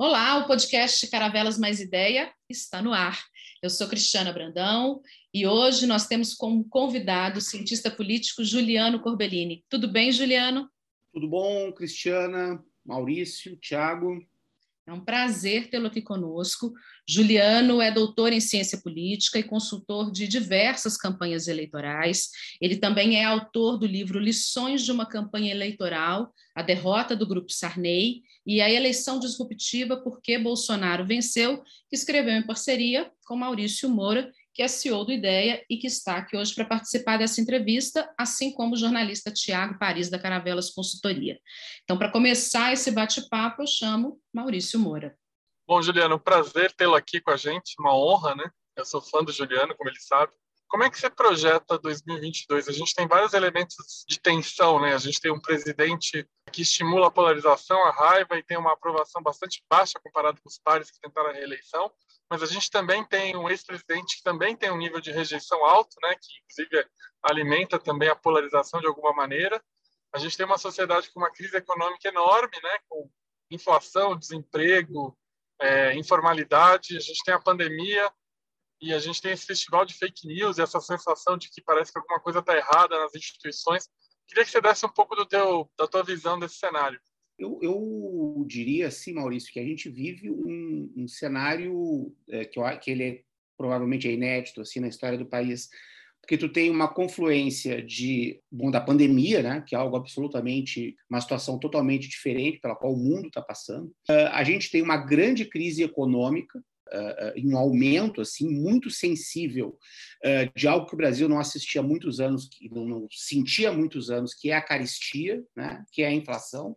Olá, o podcast Caravelas Mais Ideia está no ar. Eu sou Cristiana Brandão e hoje nós temos como convidado o cientista político Juliano Corbellini. Tudo bem, Juliano? Tudo bom, Cristiana, Maurício, Tiago. É um prazer tê-lo aqui conosco. Juliano é doutor em ciência política e consultor de diversas campanhas eleitorais. Ele também é autor do livro Lições de uma Campanha Eleitoral, a derrota do Grupo Sarney e a eleição disruptiva porque Bolsonaro venceu, que escreveu em parceria com Maurício Moura, que é CEO do IDEA e que está aqui hoje para participar dessa entrevista, assim como o jornalista Tiago Paris, da Caravelas Consultoria. Então, para começar esse bate-papo, eu chamo Maurício Moura. Bom, Juliano, prazer tê-lo aqui com a gente, uma honra, né? Eu sou fã do Juliano, como ele sabe. Como é que você projeta 2022? A gente tem vários elementos de tensão, né? A gente tem um presidente que estimula a polarização, a raiva e tem uma aprovação bastante baixa comparado com os pares que tentaram a reeleição. Mas a gente também tem um ex-presidente que também tem um nível de rejeição alto, né? Que inclusive alimenta também a polarização de alguma maneira. A gente tem uma sociedade com uma crise econômica enorme, né? Com inflação, desemprego, é, informalidade. A gente tem a pandemia e a gente tem esse festival de fake news e essa sensação de que parece que alguma coisa está errada nas instituições. Queria que você desse um pouco do teu, da tua visão desse cenário. Eu, eu diria assim, Maurício, que a gente vive um, um cenário é, que, eu, que ele é, provavelmente é inédito assim na história do país, porque tu tem uma confluência de bom da pandemia, né, que é algo absolutamente uma situação totalmente diferente pela qual o mundo está passando. Uh, a gente tem uma grande crise econômica em um aumento assim muito sensível uh, de algo que o Brasil não assistia há muitos anos, que não, sentia há muitos anos, que é a caristia, né, que é a inflação.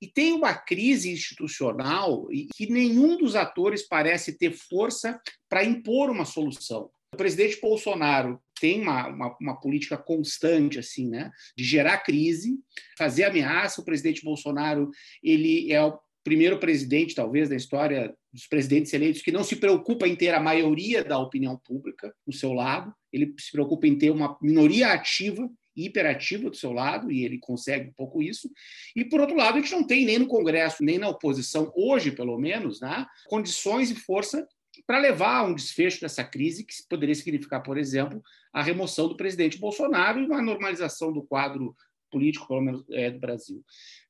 E tem uma crise institucional e que nenhum dos atores parece ter força para impor uma solução. O presidente Bolsonaro tem uma, uma, uma, política constante assim, né, de gerar crise, fazer ameaça. O presidente Bolsonaro ele é primeiro presidente, talvez, da história dos presidentes eleitos que não se preocupa em ter a maioria da opinião pública no seu lado, ele se preocupa em ter uma minoria ativa hiperativa do seu lado, e ele consegue um pouco isso. E, por outro lado, a gente não tem nem no Congresso, nem na oposição, hoje, pelo menos, né, condições e força para levar a um desfecho dessa crise, que poderia significar, por exemplo, a remoção do presidente Bolsonaro e uma normalização do quadro político, pelo menos, é, do Brasil.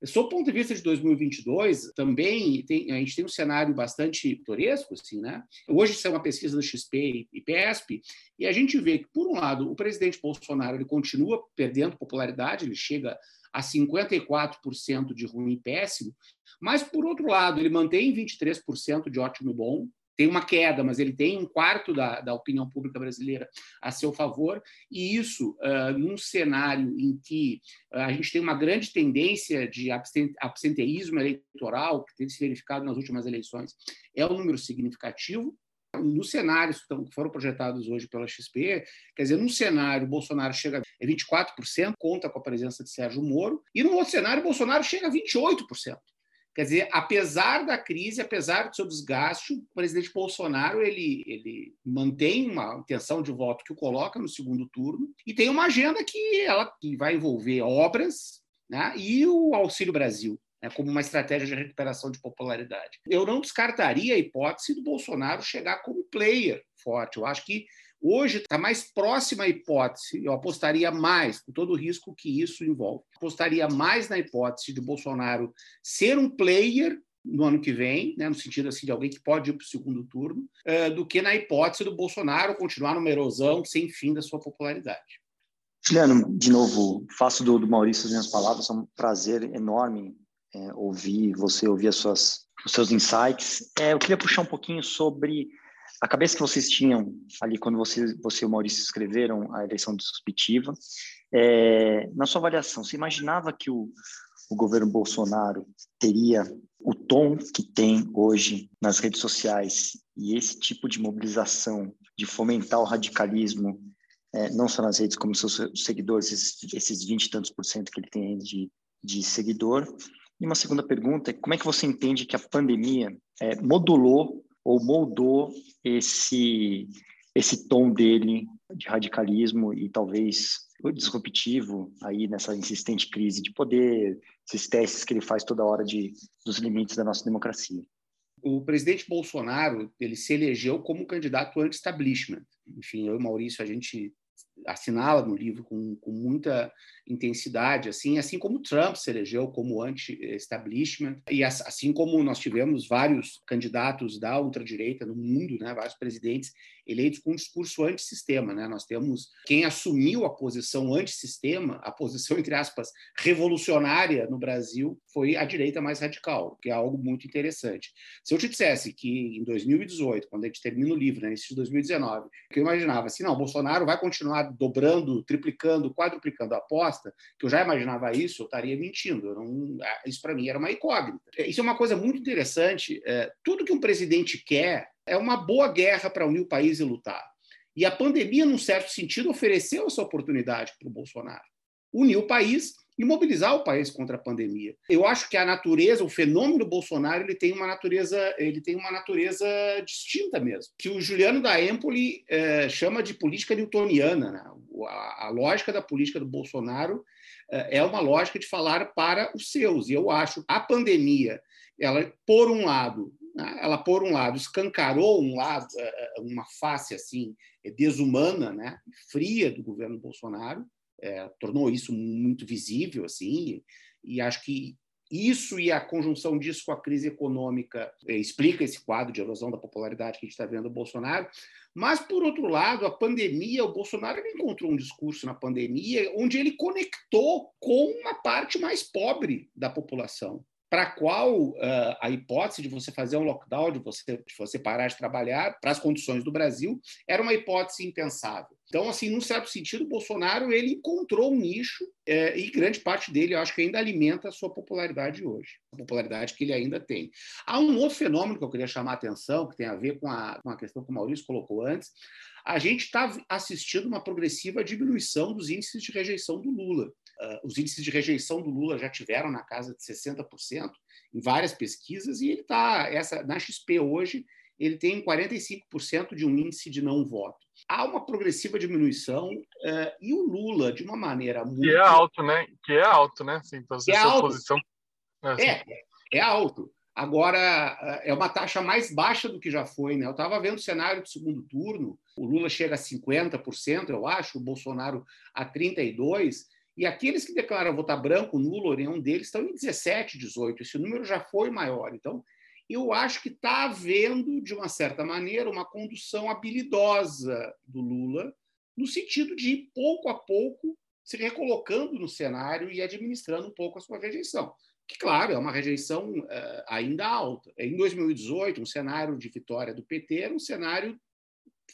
Sob o ponto de vista de 2022, também tem, a gente tem um cenário bastante pitoresco, assim, né? Hoje isso é uma pesquisa do XP e PESP, e a gente vê que, por um lado, o presidente Bolsonaro ele continua perdendo popularidade, ele chega a 54% de ruim e péssimo, mas, por outro lado, ele mantém 23% de ótimo e bom, tem uma queda, mas ele tem um quarto da, da opinião pública brasileira a seu favor, e isso uh, num cenário em que uh, a gente tem uma grande tendência de absenteísmo eleitoral, que tem se verificado nas últimas eleições, é um número significativo. Nos cenários que foram projetados hoje pela XP, quer dizer, num cenário, Bolsonaro chega a 24%, conta com a presença de Sérgio Moro, e no outro cenário, Bolsonaro chega a 28%. Quer dizer, apesar da crise, apesar do seu desgaste, o presidente Bolsonaro ele, ele mantém uma intenção de voto que o coloca no segundo turno e tem uma agenda que ela que vai envolver obras né, e o Auxílio Brasil. Né, como uma estratégia de recuperação de popularidade. Eu não descartaria a hipótese do Bolsonaro chegar como player forte. Eu acho que Hoje está mais próxima a hipótese, eu apostaria mais, com todo o risco que isso envolve, apostaria mais na hipótese de Bolsonaro ser um player no ano que vem, né, no sentido assim de alguém que pode ir para o segundo turno, uh, do que na hipótese do Bolsonaro continuar numa erosão sem fim da sua popularidade. Juliano, de novo, faço do, do Maurício as minhas palavras, é um prazer enorme é, ouvir você, ouvir as suas, os seus insights. É, eu queria puxar um pouquinho sobre a cabeça que vocês tinham ali quando você, você e o Maurício escreveram a eleição disruptiva, é, na sua avaliação, você imaginava que o, o governo Bolsonaro teria o tom que tem hoje nas redes sociais e esse tipo de mobilização de fomentar o radicalismo, é, não só nas redes como seus seguidores, esses, esses 20 e tantos por cento que ele tem de, de seguidor? E uma segunda pergunta é como é que você entende que a pandemia é, modulou ou moldou esse esse tom dele de radicalismo e talvez disruptivo aí nessa insistente crise de poder, esses testes que ele faz toda hora de dos limites da nossa democracia. O presidente Bolsonaro ele se elegeu como candidato anti-establishment. Enfim, eu e Maurício, a gente assinala no livro com, com, muita intensidade, assim, assim como Trump se elegeu como anti-establishment e assim como nós tivemos vários candidatos da ultradireita no mundo, né, vários presidentes eleitos com um discurso antissistema, né? Nós temos quem assumiu a posição antissistema, a posição entre aspas revolucionária no Brasil foi a direita mais radical, que é algo muito interessante. Se eu te dissesse que em 2018, quando a gente termina o livro, né, nesse de 2019, que eu imaginava assim, não, Bolsonaro vai continuar dobrando, triplicando, quadruplicando a aposta, que eu já imaginava isso, eu estaria mentindo. Eu não, ah, isso para mim era uma incógnita. Isso é uma coisa muito interessante. É, tudo que um presidente quer é uma boa guerra para unir o país e lutar. E a pandemia, num certo sentido, ofereceu essa oportunidade para o Bolsonaro. Unir o país e mobilizar o país contra a pandemia. Eu acho que a natureza, o fenômeno Bolsonaro, ele tem uma natureza, ele tem uma natureza distinta mesmo, que o Juliano da Empoli é, chama de política newtoniana. Né? A, a, lógica da política do Bolsonaro é, é uma lógica de falar para os seus. E eu acho a pandemia, ela por um lado, né, ela por um lado escancarou um lado, é, é, uma face assim desumana, né, fria do governo Bolsonaro é, tornou isso muito visível, assim, e, acho que isso e a conjunção disso com a crise econômica é, explica esse quadro de erosão da popularidade que a gente está vendo do Bolsonaro. Mas, por outro lado, a pandemia, o Bolsonaro encontrou um discurso na pandemia onde ele conectou com uma parte mais pobre da população para a qual uh, a hipótese de você fazer um lockdown, de você, de você parar de trabalhar para as condições do Brasil, era uma hipótese impensável. Então, assim, num certo sentido, o Bolsonaro ele encontrou um nicho é, e grande parte dele, eu acho que ainda alimenta a sua popularidade hoje, a popularidade que ele ainda tem. Há um outro fenômeno que eu queria chamar a atenção, que tem a ver com a, com a questão que o Maurício colocou antes. A gente está assistindo uma progressiva diminuição dos índices de rejeição do Lula. Uh, os índices de rejeição do Lula já tiveram na casa de 60% em várias pesquisas e ele está essa na XP hoje ele tem 45% de um índice de não voto. Há uma progressiva diminuição uh, e o Lula, de uma maneira muito... Que é alto, né? Que é alto, né? Sim, então, é alto. Posição... É, assim. é, é alto. Agora, é uma taxa mais baixa do que já foi. Né? Eu estava vendo o cenário do segundo turno, o Lula chega a 50%, eu acho, o Bolsonaro a 32%, e aqueles que declaram votar branco, nulo, nenhum deles, estão em 17, 18. Esse número já foi maior. Então, eu acho que está havendo, de uma certa maneira, uma condução habilidosa do Lula, no sentido de, pouco a pouco, se recolocando no cenário e administrando um pouco a sua rejeição. Que, claro, é uma rejeição uh, ainda alta. Em 2018, um cenário de vitória do PT era um cenário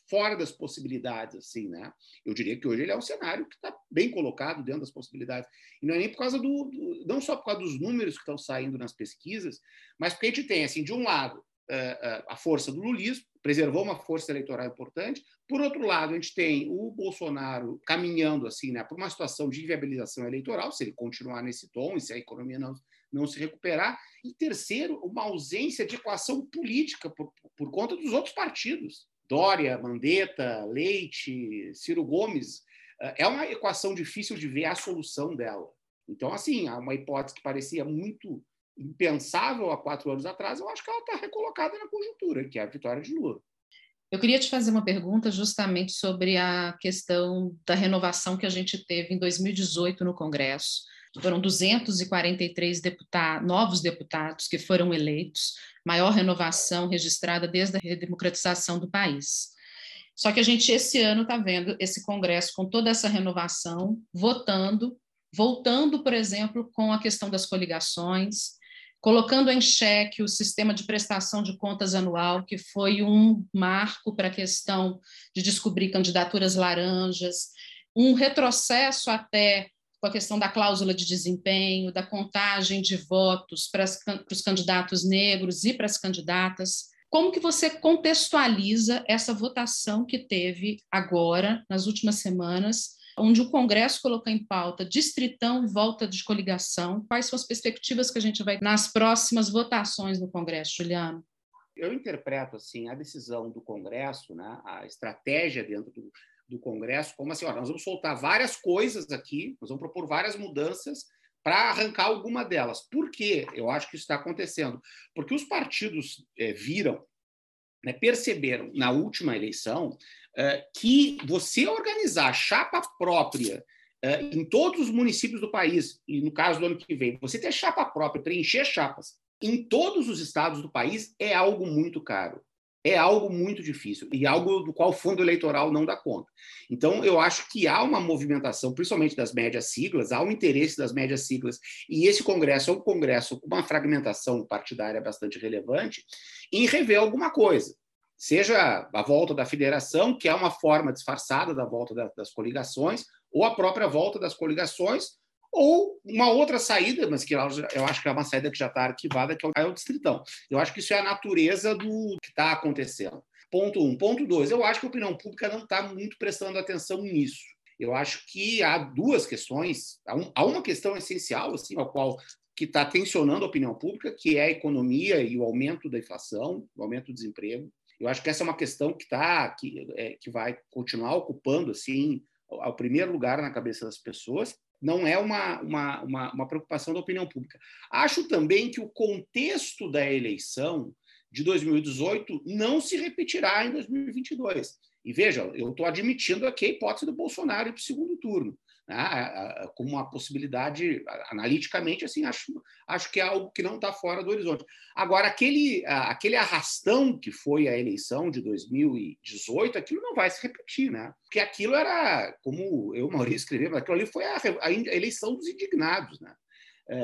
fora das possibilidades, assim, né? Eu diria que hoje ele é um cenário que está bem colocado dentro das possibilidades. E não é nem por causa do, do, não só por causa dos números que estão saindo nas pesquisas, mas porque a gente tem, assim, de um lado, eh, eh, a força do lulismo, preservou uma força eleitoral importante. Por outro lado, a gente tem o Bolsonaro caminhando assim, né, por uma situação de inviabilização eleitoral, se ele continuar nesse tom e se a economia não, não se recuperar. E terceiro, uma ausência de equação política por, por conta dos outros partidos. Dória, Mandetta, Leite, Ciro Gomes, eh, é uma equação difícil de ver a solução dela. Então, assim, uma hipótese que parecia muito impensável há quatro anos atrás, eu acho que ela está recolocada na conjuntura, que é a vitória de Lula. Eu queria te fazer uma pergunta justamente sobre a questão da renovação que a gente teve em 2018 no Congresso. Foram 243 deputados, novos deputados que foram eleitos, maior renovação registrada desde a redemocratização do país. Só que a gente, esse ano, está vendo esse Congresso com toda essa renovação, votando, voltando, por exemplo, com a questão das coligações, colocando em xeque o sistema de prestação de contas anual, que foi um marco para a questão de descobrir candidaturas laranjas, um retrocesso até com a questão da cláusula de desempenho, da contagem de votos para, as, para os candidatos negros e para as candidatas. Como que você contextualiza essa votação que teve agora, nas últimas semanas, onde o Congresso colocou em pauta distritão volta de coligação. Quais são as perspectivas que a gente vai nas próximas votações no Congresso, Juliano? Eu interpreto assim a decisão do Congresso, né, a estratégia dentro do, do Congresso, como assim, ó, nós vamos soltar várias coisas aqui, nós vamos propor várias mudanças para arrancar alguma delas. Por que eu acho que isso está acontecendo? Porque os partidos é, viram, né, perceberam na última eleição é, que você organizar chapa própria é, em todos os municípios do país, e no caso do ano que vem, você ter chapa própria, preencher chapas em todos os estados do país é algo muito caro é algo muito difícil e algo do qual o fundo eleitoral não dá conta. Então, eu acho que há uma movimentação, principalmente das médias siglas, há um interesse das médias siglas, e esse Congresso é um Congresso com uma fragmentação partidária bastante relevante, em rever alguma coisa. Seja a volta da federação, que é uma forma disfarçada da volta das coligações, ou a própria volta das coligações, ou uma outra saída, mas que eu acho que é uma saída que já está arquivada, que é o distritão. Eu acho que isso é a natureza do que está acontecendo. Ponto um. Ponto dois, eu acho que a opinião pública não está muito prestando atenção nisso. Eu acho que há duas questões, há uma questão essencial, assim, a qual que está tensionando a opinião pública, que é a economia e o aumento da inflação, o aumento do desemprego. Eu acho que essa é uma questão que tá, que, é, que vai continuar ocupando assim ao primeiro lugar na cabeça das pessoas não é uma, uma, uma, uma, preocupação da opinião pública. Acho também que o contexto da eleição de 2018 não se repetirá em 2022. E veja, eu estou admitindo aqui a hipótese do Bolsonaro para o segundo turno né, como uma possibilidade, analiticamente, assim, acho, acho que é algo que não está fora do horizonte. Agora, aquele, aquele arrastão que foi a eleição de 2018, aquilo não vai se repetir, né? Porque aquilo era, como eu, Maurício, escrevemos, aquilo ali foi a, a eleição dos indignados, né?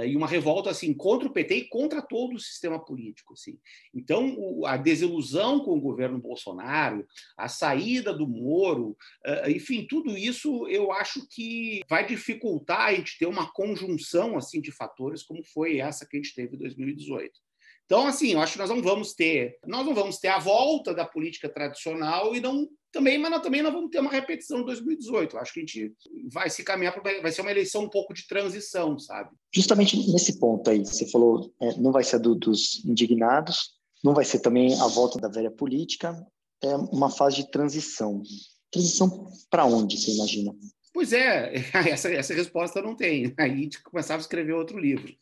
E uma revolta assim contra o PT e contra todo o sistema político. Assim. Então, a desilusão com o governo Bolsonaro, a saída do Moro, enfim, tudo isso eu acho que vai dificultar a gente ter uma conjunção assim de fatores como foi essa que a gente teve em 2018. Então, assim, eu acho que nós não vamos ter, nós não vamos ter a volta da política tradicional e não também, mas não, também não vamos ter uma repetição de 2018. Eu acho que a gente vai se caminhar para vai ser uma eleição um pouco de transição, sabe? Justamente nesse ponto aí, você falou, é, não vai ser do, dos indignados, não vai ser também a volta da velha política, é uma fase de transição. Transição para onde, você imagina? Pois é, essa, essa resposta não tenho. Aí a gente começava a escrever outro livro.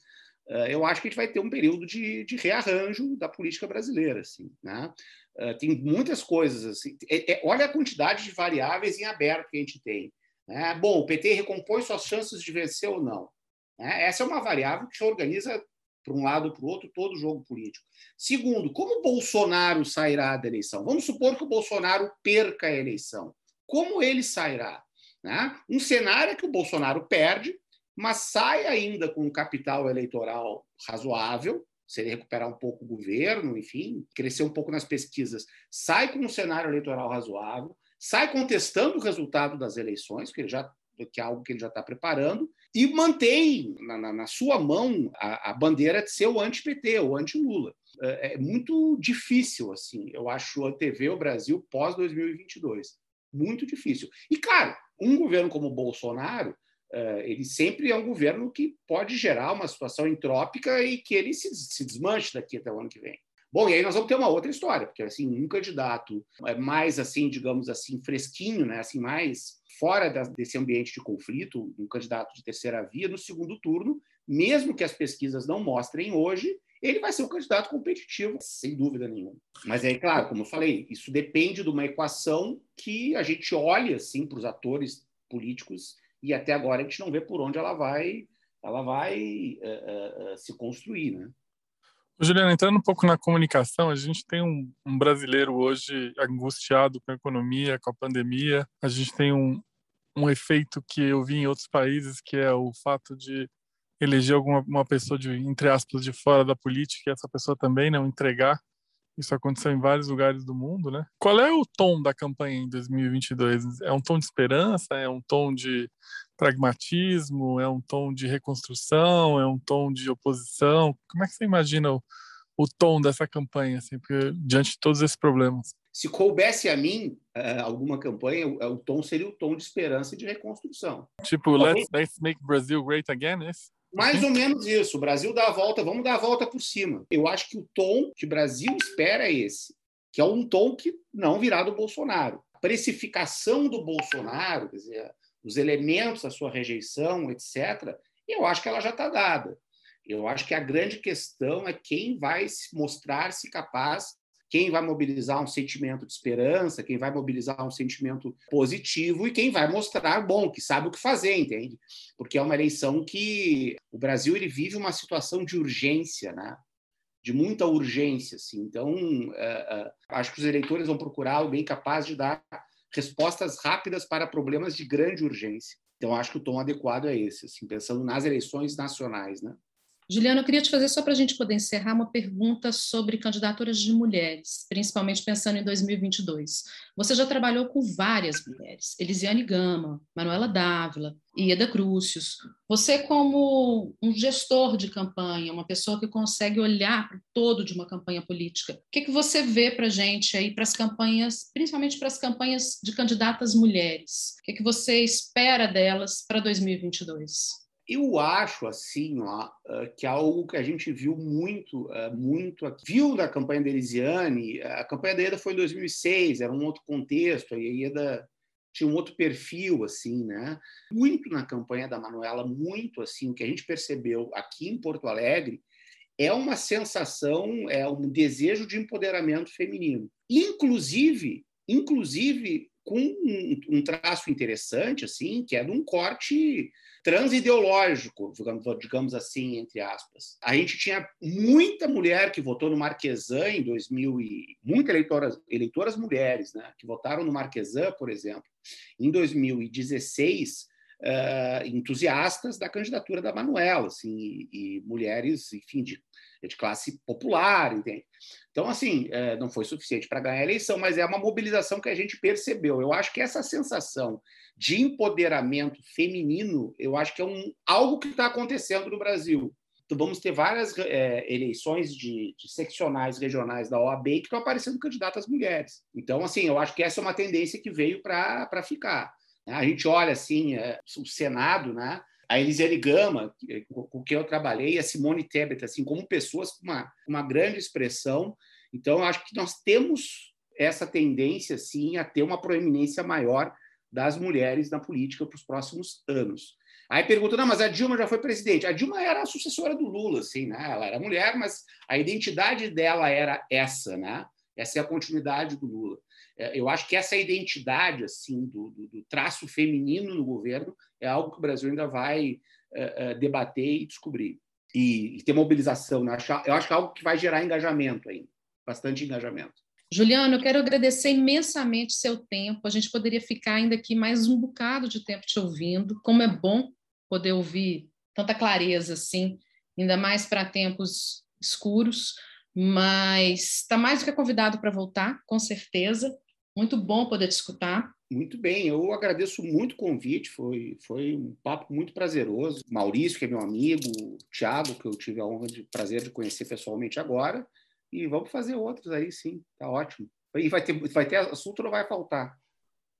Eh, eu acho que a gente vai ter um período de, de rearranjo da política brasileira. Assim, né? Uh, tem muitas coisas. Assim, é, é, olha a quantidade de variáveis em aberto que a gente tem. Né? Bom, o PT recompõe suas chances de vencer ou não. Né? Essa é uma variável que organiza para um lado ou para o outro todo o jogo político. Segundo, como Bolsonaro sairá da eleição? Vamos supor que o Bolsonaro perca a eleição. Como ele sairá? Né? Um cenário é que o Bolsonaro perde, mas sai ainda com um capital eleitoral razoável, se ele recuperar um pouco o governo, enfim, crescer um pouco nas pesquisas, sai com um cenário eleitoral razoável, sai contestando o resultado das eleições, que, ele já, que é algo que ele já está preparando, e mantém na, na, na sua mão a, a, bandeira de ser o anti-PT, o anti-Lula. É, é, muito difícil, assim, eu acho, antever o Brasil pós-2022. Muito difícil. E, claro, um governo como o Bolsonaro ele sempre é um governo que pode gerar uma situação entrópica e que ele se, se desmanche daqui até o ano que vem. Bom, e aí nós vamos ter uma outra história, porque assim, um candidato é mais assim, digamos assim, fresquinho, né, assim, mais fora da, desse ambiente de conflito, um candidato de terceira via no segundo turno, mesmo que as pesquisas não mostrem hoje, ele vai ser um candidato competitivo, sem dúvida nenhuma. Mas aí, claro, como eu falei, isso depende de uma equação que a gente olha assim para os atores políticos e até agora a gente não vê por onde ela vai, ela vai uh, uh, se construir, né? Juliana, entrando um pouco na comunicação, a gente tem um, um, brasileiro hoje angustiado com a economia, com a pandemia. A gente tem um, um efeito que eu vi em outros países, que é o fato de eleger alguma uma pessoa de entre aspas de fora da política e essa pessoa também não entregar isso aconteceu em vários lugares do mundo, né? Qual é o tom da campanha em 2022? É um tom de esperança? É um tom de pragmatismo? É um tom de reconstrução? É um tom de oposição? Como é que você imagina o, o tom dessa campanha, assim, porque, diante de todos esses problemas? Se coubesse a mim uh, alguma campanha, o, o, tom seria o tom de esperança e de reconstrução. Tipo, let's, let's make Brazil great again, é isso? Mais ou menos isso. O Brasil dá a volta, vamos dar a volta por cima. Eu acho que o tom que o Brasil espera é esse, que é um tom que não virá do Bolsonaro. A precificação do Bolsonaro, quer dizer, os elementos da sua rejeição, etc., eu acho que ela já está dada. Eu acho que a grande questão é quem vai mostrar-se capaz, quem vai mobilizar um sentimento de esperança, quem vai mobilizar um sentimento positivo e quem vai mostrar, bom, que sabe o que fazer, entende? Porque é uma eleição que o Brasil ele vive uma situação de urgência, né? de muita urgência. Assim. Então, uh, uh, acho que os eleitores vão procurar alguém capaz de dar respostas rápidas para problemas de grande urgência. Então, acho que o tom adequado é esse, assim, pensando nas eleições nacionais. Né? Juliana, eu queria te fazer, só para a gente poder encerrar, uma pergunta sobre candidaturas de mulheres, principalmente pensando em 2022. Você já trabalhou com várias mulheres, Elisiane Gama, Manuela Dávila, Ieda Crucius. Você, como um gestor de campanha, uma pessoa que consegue olhar para o todo de uma campanha política, o que, que você vê para a gente aí, para as campanhas, principalmente para as campanhas de candidatas mulheres? O que, que você espera delas para 2022? Eu acho assim, ó, ah, que é algo que a gente viu muito, ah, muito aqui. Viu na campanha da Elisiane, a campanha da Ieda foi em 2006, era um outro contexto, a Ieda tinha um outro perfil, assim, né? Muito na campanha da Manuela, muito assim, o que a gente percebeu aqui em Porto Alegre é uma sensação, é um desejo de empoderamento feminino. Inclusive, inclusive com um, traço interessante, assim, que é de um corte transideológico, digamos assim, entre aspas. A gente tinha muita mulher que votou no Marquesan em 2000 e muitas eleitoras, eleitoras mulheres, né, que votaram no Marquesan, por exemplo, em 2016, uh, entusiastas da candidatura da Manuela, assim, e, e mulheres, enfim, de, de, classe popular, entende? Então, assim, uh, não foi suficiente para ganhar a eleição, mas é uma mobilização que a gente percebeu. Eu acho que essa sensação de empoderamento feminino, eu acho que é um, algo que está acontecendo no Brasil. Então, vamos ter várias é, eleições de, de, seccionais regionais da OAB que estão aparecendo candidatas mulheres. Então, assim, eu acho que essa é uma tendência que veio para ficar. A gente olha assim é, o Senado, né? A Elisiane Gama, com quem eu trabalhei, a Simone Tebet, assim, como pessoas com uma, uma grande expressão. Então, acho que nós temos essa tendência, assim, a ter uma proeminência maior das mulheres na política para os próximos anos. Aí pergunta, não, mas a Dilma já foi presidente. A Dilma era a sucessora do Lula, assim, né? Ela era mulher, mas a identidade dela era essa, né? Essa é a continuidade do Lula. É, eu acho que essa identidade assim do, do, do traço feminino no governo é algo que o Brasil ainda vai uh, uh, debater e descobrir e, e ter mobilização. Né? Eu acho que é algo que vai gerar engajamento aí, bastante engajamento. Juliano, eu quero agradecer imensamente seu tempo. A gente poderia ficar ainda aqui mais um bocado de tempo te ouvindo. Como é bom poder ouvir tanta clareza assim, ainda mais para tempos escuros mas está mais do que convidado para voltar, com certeza. Muito bom poder te escutar. Muito bem, eu agradeço muito o convite, foi, foi um papo muito prazeroso. Maurício, que é meu amigo, Tiago, que eu tive a honra de prazer de conhecer pessoalmente agora, e vamos fazer outros aí, sim, tá ótimo. E vai ter, vai ter assunto, não vai faltar.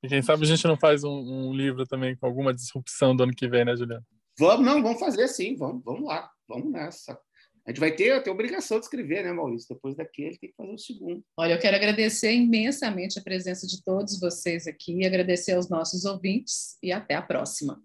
E quem sabe a gente não faz um, um livro também com alguma disrupção do ano que vem, né, Juliano? Vamos, não, vamos fazer sim, vamos, vamos lá, vamos nessa. A gente vai ter, ter obrigação de escrever, né, Maurício? Depois daqui ele tem que fazer o segundo. Olha, eu quero agradecer imensamente a presença de todos vocês aqui, agradecer aos nossos ouvintes e até a próxima.